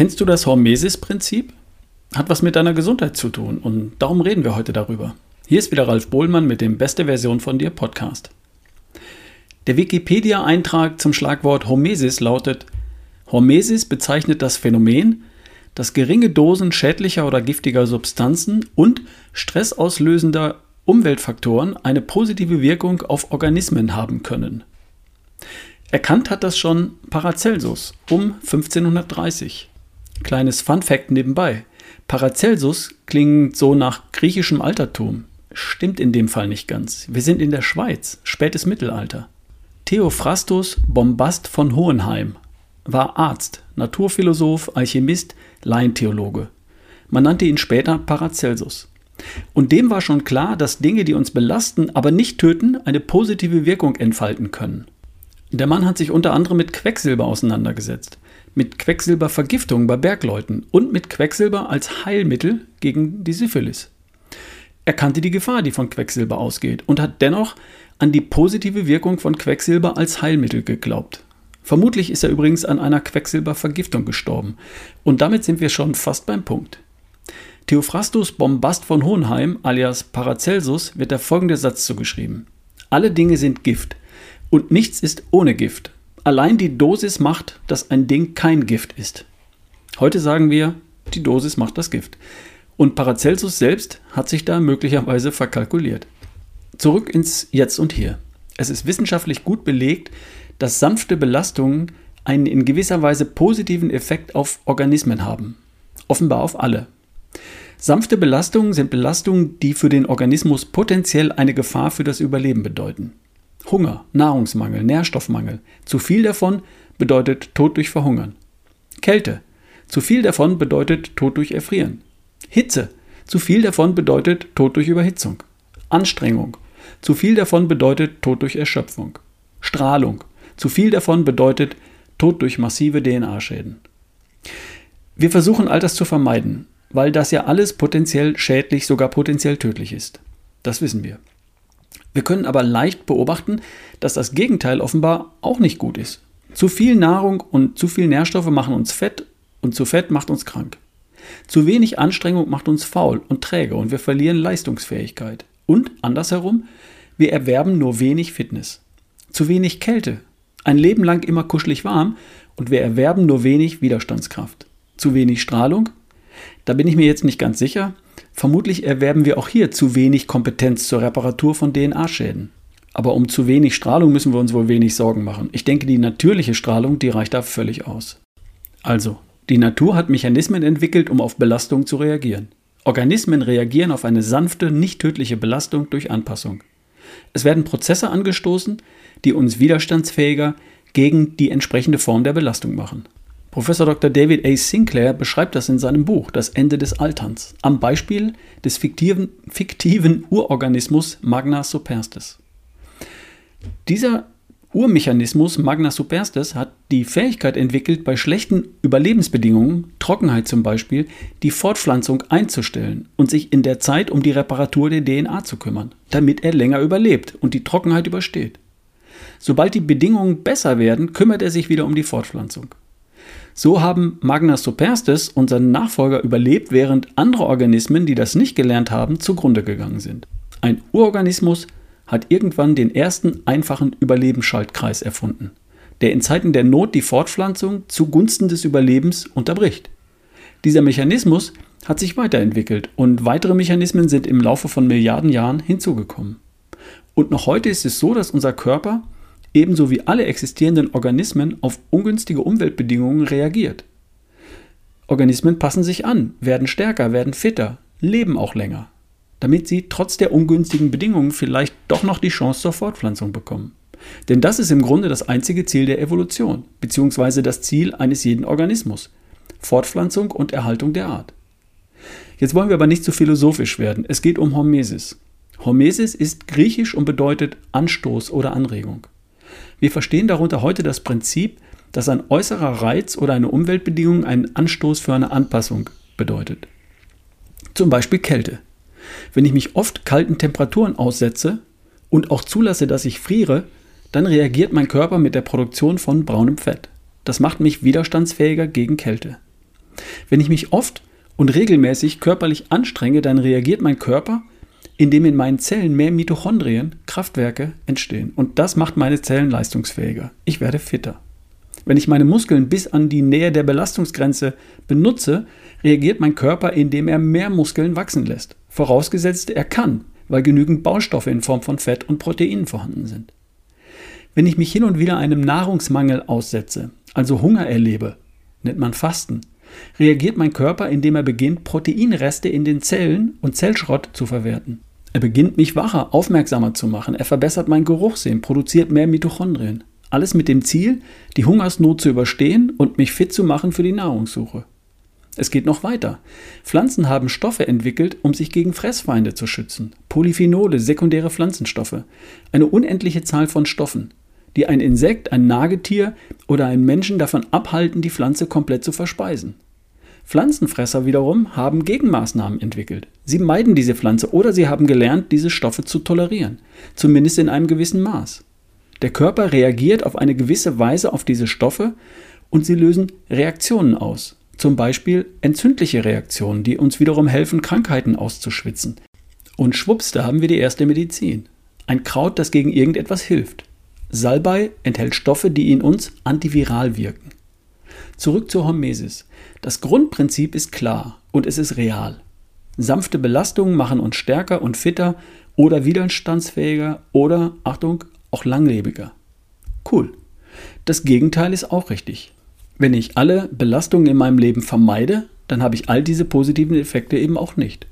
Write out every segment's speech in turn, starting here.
Kennst du das Hormesis-Prinzip? Hat was mit deiner Gesundheit zu tun und darum reden wir heute darüber. Hier ist wieder Ralf Bohlmann mit dem Beste Version von dir Podcast. Der Wikipedia-Eintrag zum Schlagwort Hormesis lautet: Hormesis bezeichnet das Phänomen, dass geringe Dosen schädlicher oder giftiger Substanzen und stressauslösender Umweltfaktoren eine positive Wirkung auf Organismen haben können. Erkannt hat das schon Paracelsus um 1530. Kleines Fun Fact nebenbei. Paracelsus klingt so nach griechischem Altertum. Stimmt in dem Fall nicht ganz. Wir sind in der Schweiz, spätes Mittelalter. Theophrastus Bombast von Hohenheim war Arzt, Naturphilosoph, Alchemist, Laientheologe. Man nannte ihn später Paracelsus. Und dem war schon klar, dass Dinge, die uns belasten, aber nicht töten, eine positive Wirkung entfalten können. Der Mann hat sich unter anderem mit Quecksilber auseinandergesetzt, mit Quecksilbervergiftung bei Bergleuten und mit Quecksilber als Heilmittel gegen die Syphilis. Er kannte die Gefahr, die von Quecksilber ausgeht, und hat dennoch an die positive Wirkung von Quecksilber als Heilmittel geglaubt. Vermutlich ist er übrigens an einer Quecksilbervergiftung gestorben. Und damit sind wir schon fast beim Punkt. Theophrastus Bombast von Hohenheim alias Paracelsus wird der folgende Satz zugeschrieben. Alle Dinge sind Gift und nichts ist ohne Gift. Allein die Dosis macht, dass ein Ding kein Gift ist. Heute sagen wir, die Dosis macht das Gift. Und Paracelsus selbst hat sich da möglicherweise verkalkuliert. Zurück ins Jetzt und Hier. Es ist wissenschaftlich gut belegt, dass sanfte Belastungen einen in gewisser Weise positiven Effekt auf Organismen haben. Offenbar auf alle. Sanfte Belastungen sind Belastungen, die für den Organismus potenziell eine Gefahr für das Überleben bedeuten. Hunger, Nahrungsmangel, Nährstoffmangel. Zu viel davon bedeutet Tod durch Verhungern. Kälte. Zu viel davon bedeutet Tod durch Erfrieren. Hitze. Zu viel davon bedeutet Tod durch Überhitzung. Anstrengung. Zu viel davon bedeutet Tod durch Erschöpfung. Strahlung. Zu viel davon bedeutet Tod durch massive DNA-Schäden. Wir versuchen all das zu vermeiden, weil das ja alles potenziell schädlich, sogar potenziell tödlich ist. Das wissen wir. Wir können aber leicht beobachten, dass das Gegenteil offenbar auch nicht gut ist. Zu viel Nahrung und zu viel Nährstoffe machen uns fett und zu fett macht uns krank. Zu wenig Anstrengung macht uns faul und träge und wir verlieren Leistungsfähigkeit. Und andersherum, wir erwerben nur wenig Fitness. Zu wenig Kälte. Ein Leben lang immer kuschelig warm und wir erwerben nur wenig Widerstandskraft. Zu wenig Strahlung. Da bin ich mir jetzt nicht ganz sicher, Vermutlich erwerben wir auch hier zu wenig Kompetenz zur Reparatur von DNA-Schäden. Aber um zu wenig Strahlung müssen wir uns wohl wenig Sorgen machen. Ich denke, die natürliche Strahlung, die reicht da völlig aus. Also, die Natur hat Mechanismen entwickelt, um auf Belastung zu reagieren. Organismen reagieren auf eine sanfte, nicht tödliche Belastung durch Anpassung. Es werden Prozesse angestoßen, die uns widerstandsfähiger gegen die entsprechende Form der Belastung machen. Professor Dr. David A. Sinclair beschreibt das in seinem Buch Das Ende des Alterns am Beispiel des fiktiven, fiktiven Urorganismus Magna superstes. Dieser Urmechanismus Magna superstes hat die Fähigkeit entwickelt, bei schlechten Überlebensbedingungen, Trockenheit zum Beispiel, die Fortpflanzung einzustellen und sich in der Zeit um die Reparatur der DNA zu kümmern, damit er länger überlebt und die Trockenheit übersteht. Sobald die Bedingungen besser werden, kümmert er sich wieder um die Fortpflanzung. So haben Magna superstes und seine Nachfolger überlebt, während andere Organismen, die das nicht gelernt haben, zugrunde gegangen sind. Ein Urorganismus hat irgendwann den ersten einfachen Überlebensschaltkreis erfunden, der in Zeiten der Not die Fortpflanzung zugunsten des Überlebens unterbricht. Dieser Mechanismus hat sich weiterentwickelt und weitere Mechanismen sind im Laufe von Milliarden Jahren hinzugekommen. Und noch heute ist es so, dass unser Körper ebenso wie alle existierenden Organismen auf ungünstige Umweltbedingungen reagiert. Organismen passen sich an, werden stärker, werden fitter, leben auch länger, damit sie trotz der ungünstigen Bedingungen vielleicht doch noch die Chance zur Fortpflanzung bekommen. Denn das ist im Grunde das einzige Ziel der Evolution, beziehungsweise das Ziel eines jeden Organismus. Fortpflanzung und Erhaltung der Art. Jetzt wollen wir aber nicht zu philosophisch werden. Es geht um Hormesis. Hormesis ist griechisch und bedeutet Anstoß oder Anregung. Wir verstehen darunter heute das Prinzip, dass ein äußerer Reiz oder eine Umweltbedingung einen Anstoß für eine Anpassung bedeutet. Zum Beispiel Kälte. Wenn ich mich oft kalten Temperaturen aussetze und auch zulasse, dass ich friere, dann reagiert mein Körper mit der Produktion von braunem Fett. Das macht mich widerstandsfähiger gegen Kälte. Wenn ich mich oft und regelmäßig körperlich anstrenge, dann reagiert mein Körper, indem in meinen Zellen mehr Mitochondrien, Kraftwerke entstehen. Und das macht meine Zellen leistungsfähiger. Ich werde fitter. Wenn ich meine Muskeln bis an die Nähe der Belastungsgrenze benutze, reagiert mein Körper, indem er mehr Muskeln wachsen lässt. Vorausgesetzt, er kann, weil genügend Baustoffe in Form von Fett und Proteinen vorhanden sind. Wenn ich mich hin und wieder einem Nahrungsmangel aussetze, also Hunger erlebe, nennt man Fasten, reagiert mein Körper, indem er beginnt, Proteinreste in den Zellen und Zellschrott zu verwerten. Er beginnt mich wacher, aufmerksamer zu machen, er verbessert mein Geruchssinn, produziert mehr Mitochondrien. Alles mit dem Ziel, die Hungersnot zu überstehen und mich fit zu machen für die Nahrungssuche. Es geht noch weiter. Pflanzen haben Stoffe entwickelt, um sich gegen Fressfeinde zu schützen. Polyphenole, sekundäre Pflanzenstoffe. Eine unendliche Zahl von Stoffen, die ein Insekt, ein Nagetier oder einen Menschen davon abhalten, die Pflanze komplett zu verspeisen. Pflanzenfresser wiederum haben Gegenmaßnahmen entwickelt. Sie meiden diese Pflanze oder sie haben gelernt, diese Stoffe zu tolerieren, zumindest in einem gewissen Maß. Der Körper reagiert auf eine gewisse Weise auf diese Stoffe und sie lösen Reaktionen aus, zum Beispiel entzündliche Reaktionen, die uns wiederum helfen, Krankheiten auszuschwitzen. Und schwupps, da haben wir die erste Medizin. Ein Kraut, das gegen irgendetwas hilft. Salbei enthält Stoffe, die in uns antiviral wirken. Zurück zur Hormesis. Das Grundprinzip ist klar und es ist real. Sanfte Belastungen machen uns stärker und fitter oder widerstandsfähiger oder, Achtung, auch langlebiger. Cool. Das Gegenteil ist auch richtig. Wenn ich alle Belastungen in meinem Leben vermeide, dann habe ich all diese positiven Effekte eben auch nicht.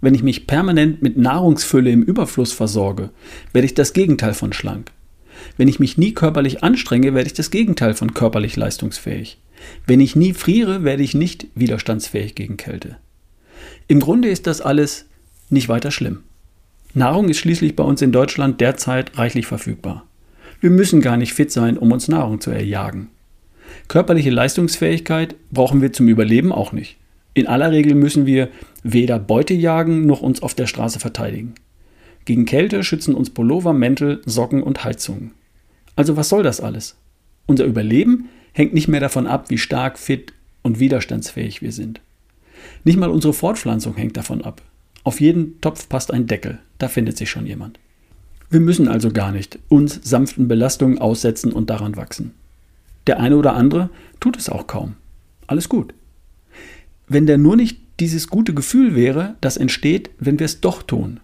Wenn ich mich permanent mit Nahrungsfülle im Überfluss versorge, werde ich das Gegenteil von schlank. Wenn ich mich nie körperlich anstrenge, werde ich das Gegenteil von körperlich leistungsfähig. Wenn ich nie friere, werde ich nicht widerstandsfähig gegen Kälte. Im Grunde ist das alles nicht weiter schlimm. Nahrung ist schließlich bei uns in Deutschland derzeit reichlich verfügbar. Wir müssen gar nicht fit sein, um uns Nahrung zu erjagen. Körperliche Leistungsfähigkeit brauchen wir zum Überleben auch nicht. In aller Regel müssen wir weder Beute jagen noch uns auf der Straße verteidigen. Gegen Kälte schützen uns Pullover, Mäntel, Socken und Heizungen. Also was soll das alles? Unser Überleben hängt nicht mehr davon ab, wie stark, fit und widerstandsfähig wir sind. Nicht mal unsere Fortpflanzung hängt davon ab. Auf jeden Topf passt ein Deckel, da findet sich schon jemand. Wir müssen also gar nicht uns sanften Belastungen aussetzen und daran wachsen. Der eine oder andere tut es auch kaum. Alles gut. Wenn der nur nicht dieses gute Gefühl wäre, das entsteht, wenn wir es doch tun.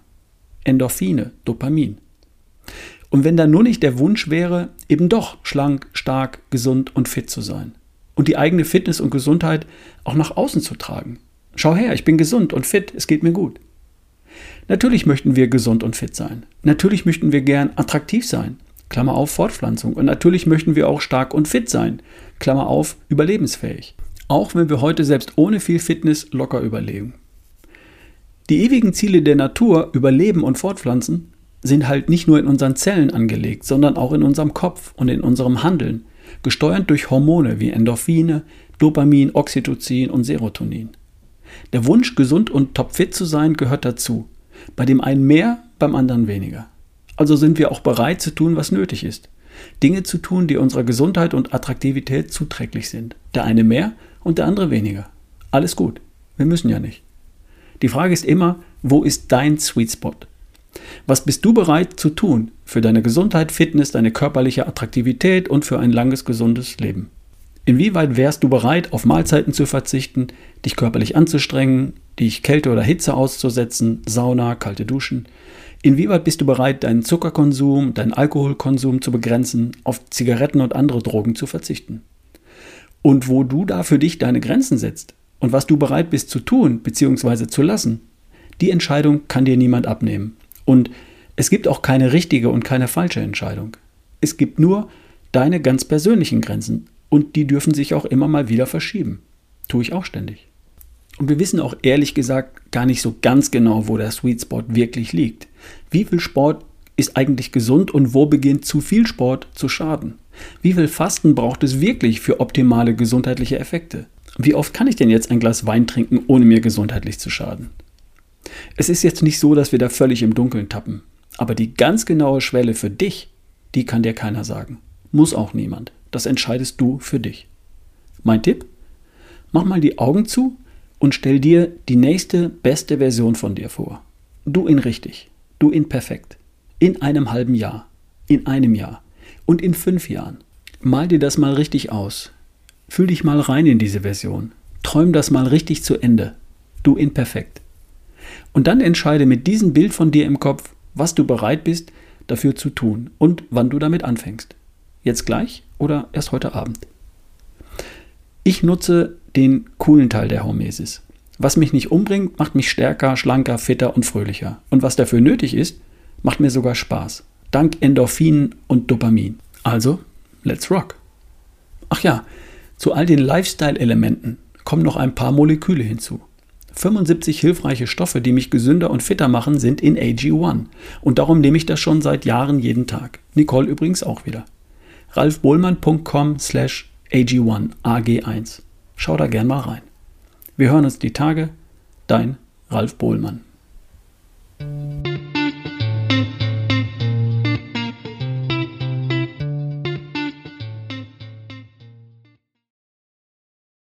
Endorphine, Dopamin. Und wenn da nur nicht der Wunsch wäre, eben doch schlank, stark, gesund und fit zu sein. Und die eigene Fitness und Gesundheit auch nach außen zu tragen. Schau her, ich bin gesund und fit, es geht mir gut. Natürlich möchten wir gesund und fit sein. Natürlich möchten wir gern attraktiv sein. Klammer auf, Fortpflanzung. Und natürlich möchten wir auch stark und fit sein. Klammer auf, überlebensfähig. Auch wenn wir heute selbst ohne viel Fitness locker überleben. Die ewigen Ziele der Natur, Überleben und Fortpflanzen, sind halt nicht nur in unseren Zellen angelegt, sondern auch in unserem Kopf und in unserem Handeln, gesteuert durch Hormone wie Endorphine, Dopamin, Oxytocin und Serotonin. Der Wunsch, gesund und topfit zu sein, gehört dazu. Bei dem einen mehr, beim anderen weniger. Also sind wir auch bereit zu tun, was nötig ist. Dinge zu tun, die unserer Gesundheit und Attraktivität zuträglich sind. Der eine mehr und der andere weniger. Alles gut. Wir müssen ja nicht. Die Frage ist immer, wo ist dein Sweet Spot? Was bist du bereit zu tun für deine Gesundheit, Fitness, deine körperliche Attraktivität und für ein langes, gesundes Leben? Inwieweit wärst du bereit, auf Mahlzeiten zu verzichten, dich körperlich anzustrengen, dich Kälte oder Hitze auszusetzen, Sauna, kalte Duschen? Inwieweit bist du bereit, deinen Zuckerkonsum, deinen Alkoholkonsum zu begrenzen, auf Zigaretten und andere Drogen zu verzichten? Und wo du da für dich deine Grenzen setzt und was du bereit bist zu tun bzw. zu lassen, die Entscheidung kann dir niemand abnehmen. Und es gibt auch keine richtige und keine falsche Entscheidung. Es gibt nur deine ganz persönlichen Grenzen und die dürfen sich auch immer mal wieder verschieben. Tue ich auch ständig. Und wir wissen auch ehrlich gesagt gar nicht so ganz genau, wo der Sweet Spot wirklich liegt. Wie viel Sport ist eigentlich gesund und wo beginnt zu viel Sport zu schaden? Wie viel Fasten braucht es wirklich für optimale gesundheitliche Effekte? Wie oft kann ich denn jetzt ein Glas Wein trinken, ohne mir gesundheitlich zu schaden? Es ist jetzt nicht so, dass wir da völlig im Dunkeln tappen. Aber die ganz genaue Schwelle für dich, die kann dir keiner sagen. Muss auch niemand. Das entscheidest du für dich. Mein Tipp? Mach mal die Augen zu und stell dir die nächste beste Version von dir vor. Du in richtig, du in perfekt, in einem halben Jahr, in einem Jahr und in fünf Jahren. Mal dir das mal richtig aus. Fühl dich mal rein in diese Version. Träum das mal richtig zu Ende. Du in perfekt. Und dann entscheide mit diesem Bild von dir im Kopf, was du bereit bist, dafür zu tun und wann du damit anfängst. Jetzt gleich oder erst heute Abend. Ich nutze den coolen Teil der Hormesis. Was mich nicht umbringt, macht mich stärker, schlanker, fitter und fröhlicher. Und was dafür nötig ist, macht mir sogar Spaß. Dank Endorphinen und Dopamin. Also, let's rock. Ach ja, zu all den Lifestyle-Elementen kommen noch ein paar Moleküle hinzu. 75 hilfreiche Stoffe, die mich gesünder und fitter machen, sind in AG1. Und darum nehme ich das schon seit Jahren jeden Tag. Nicole übrigens auch wieder. ralfbohlmann.com slash AG1, AG1. Schau da gern mal rein. Wir hören uns die Tage. Dein Ralf Bohlmann.